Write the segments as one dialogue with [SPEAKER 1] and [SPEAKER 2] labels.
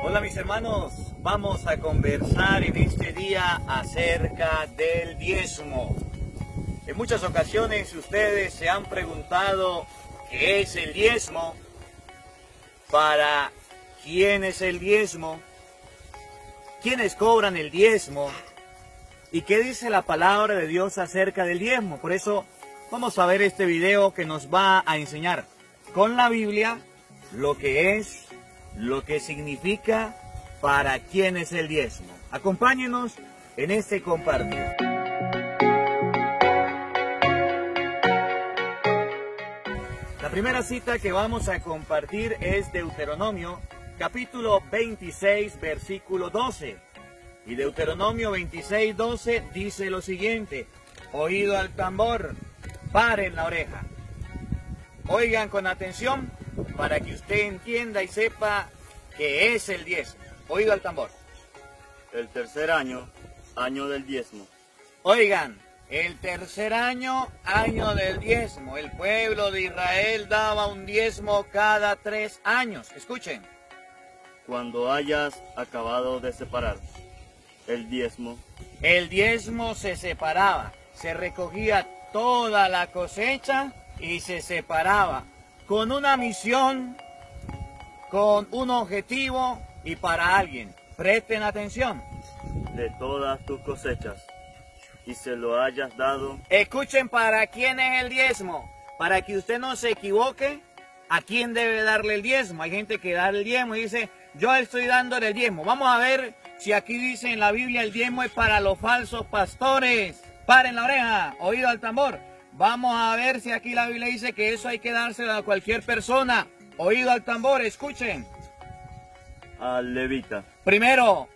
[SPEAKER 1] Hola mis hermanos, vamos a conversar en este día acerca del diezmo. En muchas ocasiones ustedes se han preguntado qué es el diezmo, para quién es el diezmo, quiénes cobran el diezmo y qué dice la palabra de Dios acerca del diezmo. Por eso vamos a ver este video que nos va a enseñar con la Biblia lo que es, lo que significa, para quién es el diezmo. Acompáñenos en este compartir. La primera cita que vamos a compartir es Deuteronomio capítulo 26 versículo 12. Y Deuteronomio 26 12 dice lo siguiente, oído al tambor, paren la oreja. Oigan con atención para que usted entienda y sepa qué es el diezmo. Oído al tambor.
[SPEAKER 2] El tercer año, año del diezmo.
[SPEAKER 1] Oigan, el tercer año, año del diezmo. El pueblo de Israel daba un diezmo cada tres años. Escuchen.
[SPEAKER 2] Cuando hayas acabado de separar el diezmo.
[SPEAKER 1] El diezmo se separaba. Se recogía toda la cosecha y se separaba con una misión, con un objetivo y para alguien. Presten atención.
[SPEAKER 2] De todas tus cosechas y se lo hayas dado.
[SPEAKER 1] Escuchen para quién es el diezmo. Para que usted no se equivoque, a quién debe darle el diezmo. Hay gente que da el diezmo y dice, yo estoy dándole el diezmo. Vamos a ver si aquí dice en la Biblia el diezmo es para los falsos pastores. Paren la oreja, oído al tambor. Vamos a ver si aquí la Biblia dice que eso hay que dárselo a cualquier persona. Oído al tambor, escuchen.
[SPEAKER 2] Al levita.
[SPEAKER 1] Primero,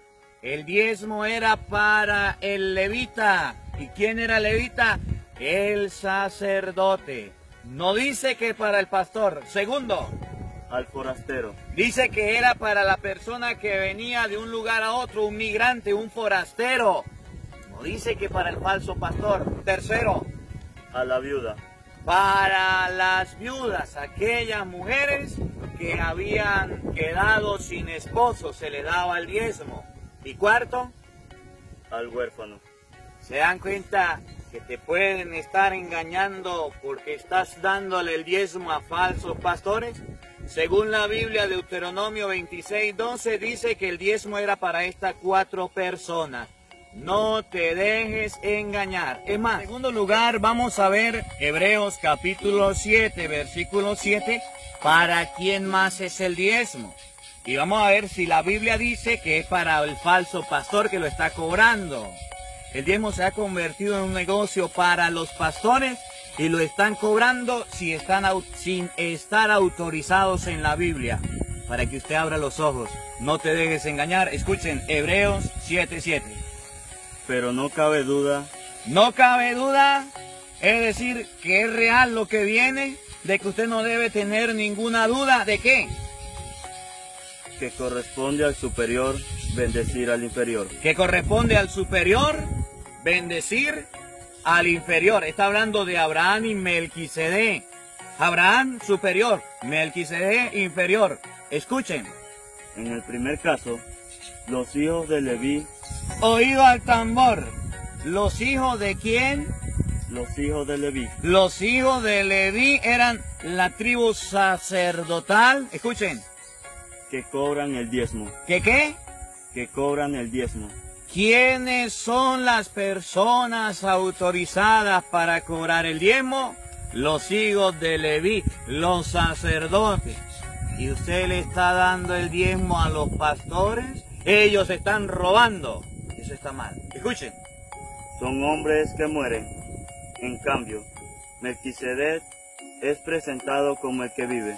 [SPEAKER 1] el diezmo era para el levita. ¿Y quién era el levita? El sacerdote. No dice que para el pastor. Segundo,
[SPEAKER 2] al forastero.
[SPEAKER 1] Dice que era para la persona que venía de un lugar a otro, un migrante, un forastero. No dice que para el falso pastor. Tercero,
[SPEAKER 2] a la viuda.
[SPEAKER 1] Para las viudas, aquellas mujeres que habían quedado sin esposo, se le daba el diezmo. Y cuarto,
[SPEAKER 2] al huérfano.
[SPEAKER 1] ¿Se dan cuenta que te pueden estar engañando porque estás dándole el diezmo a falsos pastores? Según la Biblia, Deuteronomio 26, 12 dice que el diezmo era para estas cuatro personas. No te dejes engañar. Es más, en segundo lugar vamos a ver Hebreos capítulo 7, versículo 7, para quién más es el diezmo. Y vamos a ver si la Biblia dice que es para el falso pastor que lo está cobrando. El diezmo se ha convertido en un negocio para los pastores y lo están cobrando si están, sin estar autorizados en la Biblia. Para que usted abra los ojos, no te dejes engañar. Escuchen Hebreos 7:7
[SPEAKER 2] pero no cabe duda.
[SPEAKER 1] No cabe duda, es decir, que es real lo que viene, de que usted no debe tener ninguna duda de qué.
[SPEAKER 2] Que corresponde al superior bendecir al inferior.
[SPEAKER 1] Que corresponde al superior bendecir al inferior. Está hablando de Abraham y Melquisede. Abraham superior, Melquisede inferior. Escuchen.
[SPEAKER 2] En el primer caso, los hijos de Leví
[SPEAKER 1] Oído al tambor. ¿Los hijos de quién?
[SPEAKER 2] Los hijos de Leví.
[SPEAKER 1] Los hijos de Leví eran la tribu sacerdotal. Escuchen.
[SPEAKER 2] Que cobran el diezmo.
[SPEAKER 1] ¿Qué qué?
[SPEAKER 2] Que cobran el diezmo.
[SPEAKER 1] ¿Quiénes son las personas autorizadas para cobrar el diezmo? Los hijos de Leví, los sacerdotes. ¿Y usted le está dando el diezmo a los pastores? Ellos están robando. Eso está mal. Escuchen.
[SPEAKER 2] Son hombres que mueren. En cambio, Melquisedec es presentado como el que vive.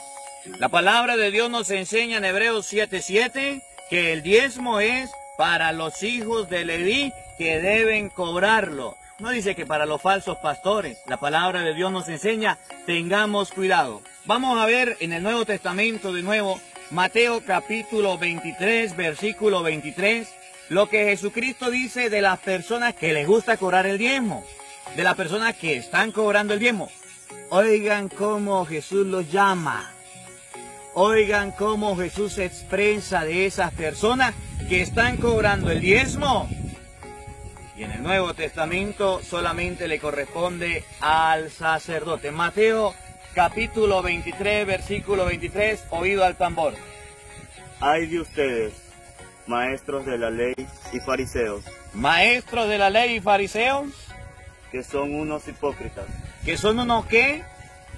[SPEAKER 1] La palabra de Dios nos enseña en Hebreos 7:7 que el diezmo es para los hijos de Leví que deben cobrarlo. No dice que para los falsos pastores. La palabra de Dios nos enseña, tengamos cuidado. Vamos a ver en el Nuevo Testamento de nuevo Mateo capítulo 23, versículo 23, lo que Jesucristo dice de las personas que les gusta cobrar el diezmo, de las personas que están cobrando el diezmo. Oigan cómo Jesús los llama. Oigan cómo Jesús se expresa de esas personas que están cobrando el diezmo. Y en el Nuevo Testamento solamente le corresponde al sacerdote. Mateo capítulo 23, versículo 23, oído al tambor.
[SPEAKER 2] Ay de ustedes, maestros de la ley y fariseos,
[SPEAKER 1] Maestros de la ley y fariseos,
[SPEAKER 2] que son unos hipócritas,
[SPEAKER 1] que son unos qué?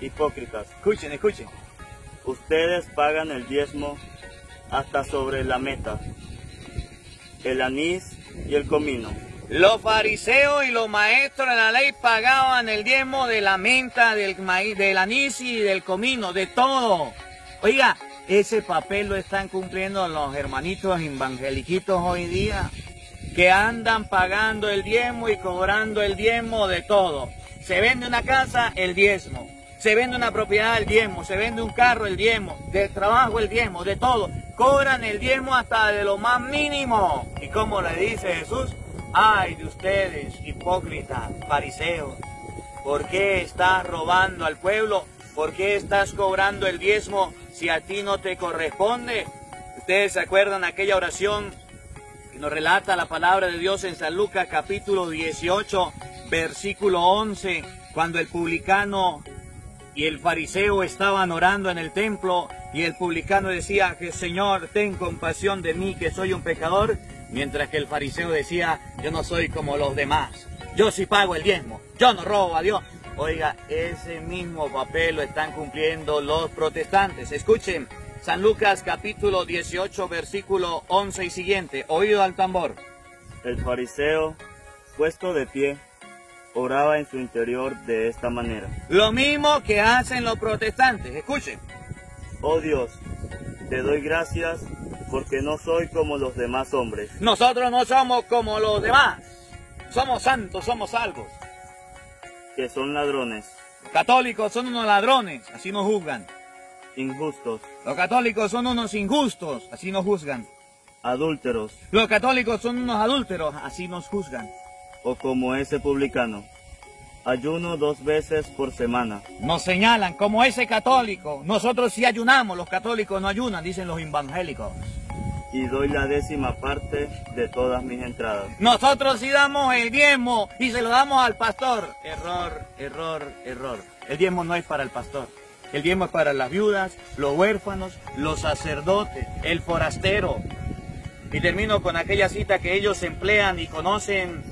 [SPEAKER 2] hipócritas.
[SPEAKER 1] Escuchen, escuchen.
[SPEAKER 2] Ustedes pagan el diezmo hasta sobre la meta, el anís y el comino.
[SPEAKER 1] Los fariseos y los maestros de la ley pagaban el diezmo de la menta, del maíz, del anís y del comino, de todo. Oiga, ese papel lo están cumpliendo los hermanitos evangeliquitos hoy día, que andan pagando el diezmo y cobrando el diezmo de todo. Se vende una casa, el diezmo. Se vende una propiedad, el diezmo. Se vende un carro, el diezmo. Del trabajo, el diezmo. De todo. Cobran el diezmo hasta de lo más mínimo. Y como le dice Jesús, ay de ustedes, hipócritas, fariseos. ¿Por qué estás robando al pueblo? ¿Por qué estás cobrando el diezmo si a ti no te corresponde? Ustedes se acuerdan aquella oración que nos relata la palabra de Dios en San Lucas capítulo 18, versículo 11, cuando el publicano y el fariseo estaban orando en el templo y el publicano decía que Señor, ten compasión de mí que soy un pecador, mientras que el fariseo decía, yo no soy como los demás, yo sí pago el diezmo, yo no robo a Dios. Oiga, ese mismo papel lo están cumpliendo los protestantes. Escuchen, San Lucas capítulo 18 versículo 11 y siguiente, oído al tambor.
[SPEAKER 2] El fariseo, puesto de pie, oraba en su interior de esta manera.
[SPEAKER 1] Lo mismo que hacen los protestantes, escuchen.
[SPEAKER 2] Oh Dios, te doy gracias porque no soy como los demás hombres,
[SPEAKER 1] Nosotros no somos como los demás, somos santos, somos salvos.
[SPEAKER 2] Que son ladrones,
[SPEAKER 1] Católicos son unos ladrones, así nos juzgan.
[SPEAKER 2] injustos,
[SPEAKER 1] Los católicos son unos injustos, así nos juzgan.
[SPEAKER 2] adúlteros,
[SPEAKER 1] Los católicos son unos adúlteros, así nos juzgan.
[SPEAKER 2] o como ese publicano. Ayuno dos veces por semana.
[SPEAKER 1] Nos señalan como ese católico. Nosotros sí ayunamos, los católicos no ayunan, dicen los evangélicos.
[SPEAKER 2] Y doy la décima parte de todas mis entradas.
[SPEAKER 1] Nosotros sí damos el diezmo y se lo damos al pastor. Error, error, error. El diezmo no es para el pastor. El diezmo es para las viudas, los huérfanos, los sacerdotes, el forastero. Y termino con aquella cita que ellos emplean y conocen,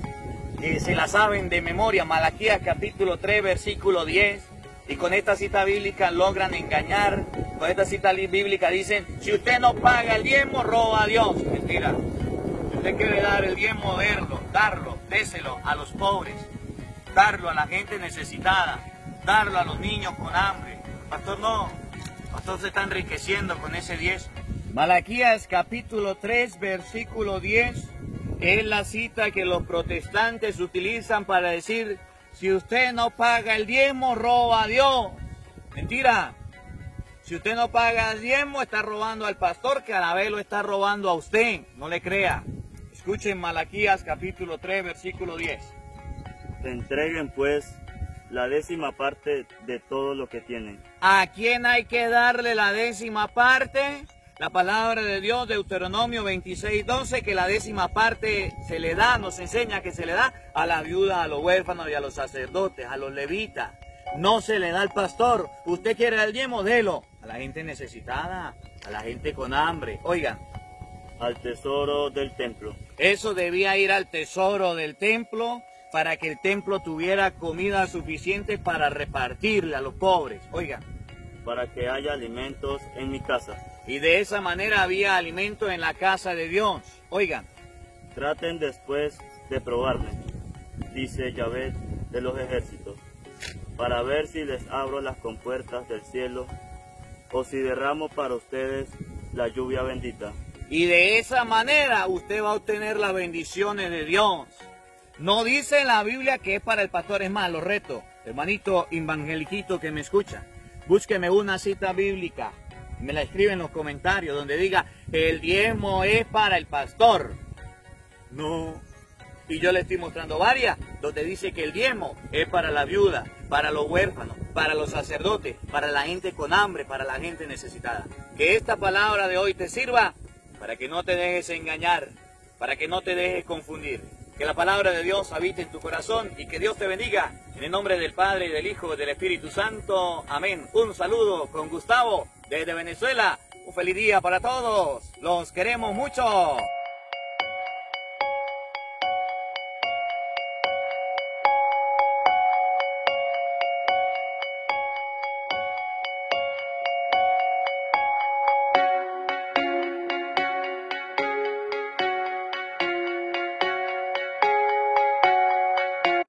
[SPEAKER 1] que se la saben de memoria, Malaquías capítulo 3, versículo 10. Y con esta cita bíblica logran engañar. Con esta cita li- bíblica dicen, si usted no paga el diezmo, roba a Dios. Mentira. Si usted quiere dar el diezmo, verlo, darlo, déselo a los pobres, darlo a la gente necesitada, darlo a los niños con hambre. Pastor, no. Pastor se está enriqueciendo con ese diezmo. Malaquías capítulo 3, versículo 10 es la cita que los protestantes utilizan para decir, si usted no paga el diezmo, roba a Dios. Mentira. Si usted no paga el diezmo, está robando al pastor, que a la vez lo está robando a usted. No le crea. Escuchen Malaquías capítulo 3, versículo 10.
[SPEAKER 2] Entreguen pues la décima parte de todo lo que tienen.
[SPEAKER 1] ¿A quién hay que darle la décima parte? La palabra de Dios, Deuteronomio 26, 12, que la décima parte se le da, nos enseña que se le da a la viuda, a los huérfanos y a los sacerdotes, a los levitas. No se le da al pastor. Usted quiere el diezmo, délo. A la gente necesitada, a la gente con hambre. Oigan,
[SPEAKER 2] Al tesoro del templo.
[SPEAKER 1] eso debía ir al tesoro del templo para que el templo tuviera comida suficiente para repartirle a los pobres. Oigan.
[SPEAKER 2] para que haya alimentos en mi casa.
[SPEAKER 1] Y de esa manera había alimento en la casa de Dios. Oigan,
[SPEAKER 2] Traten después de probarme, dice Yahvé de los ejércitos, para ver si les abro las compuertas del cielo o si derramo para ustedes la lluvia bendita.
[SPEAKER 1] y de esa manera usted va a obtener las bendiciones de Dios. No dice la Biblia que es para el pastor, es más, lo reto, hermanito evangeliquito que me escucha, búsqueme una cita bíblica, me la escribe en los comentarios donde diga, el diezmo es para el pastor. No, Y yo le estoy mostrando varias donde dice que el diezmo es para la viuda, para los huérfanos, para los sacerdotes, para la gente con hambre, para la gente necesitada. Que esta palabra de hoy te sirva para que no te dejes engañar, para que no te dejes confundir. Que la palabra de Dios habite en tu corazón y que Dios te bendiga. En el nombre del Padre, y del Hijo y del Espíritu Santo. Amén. Un saludo con Gustavo desde Venezuela. Un feliz día para todos. Los queremos mucho.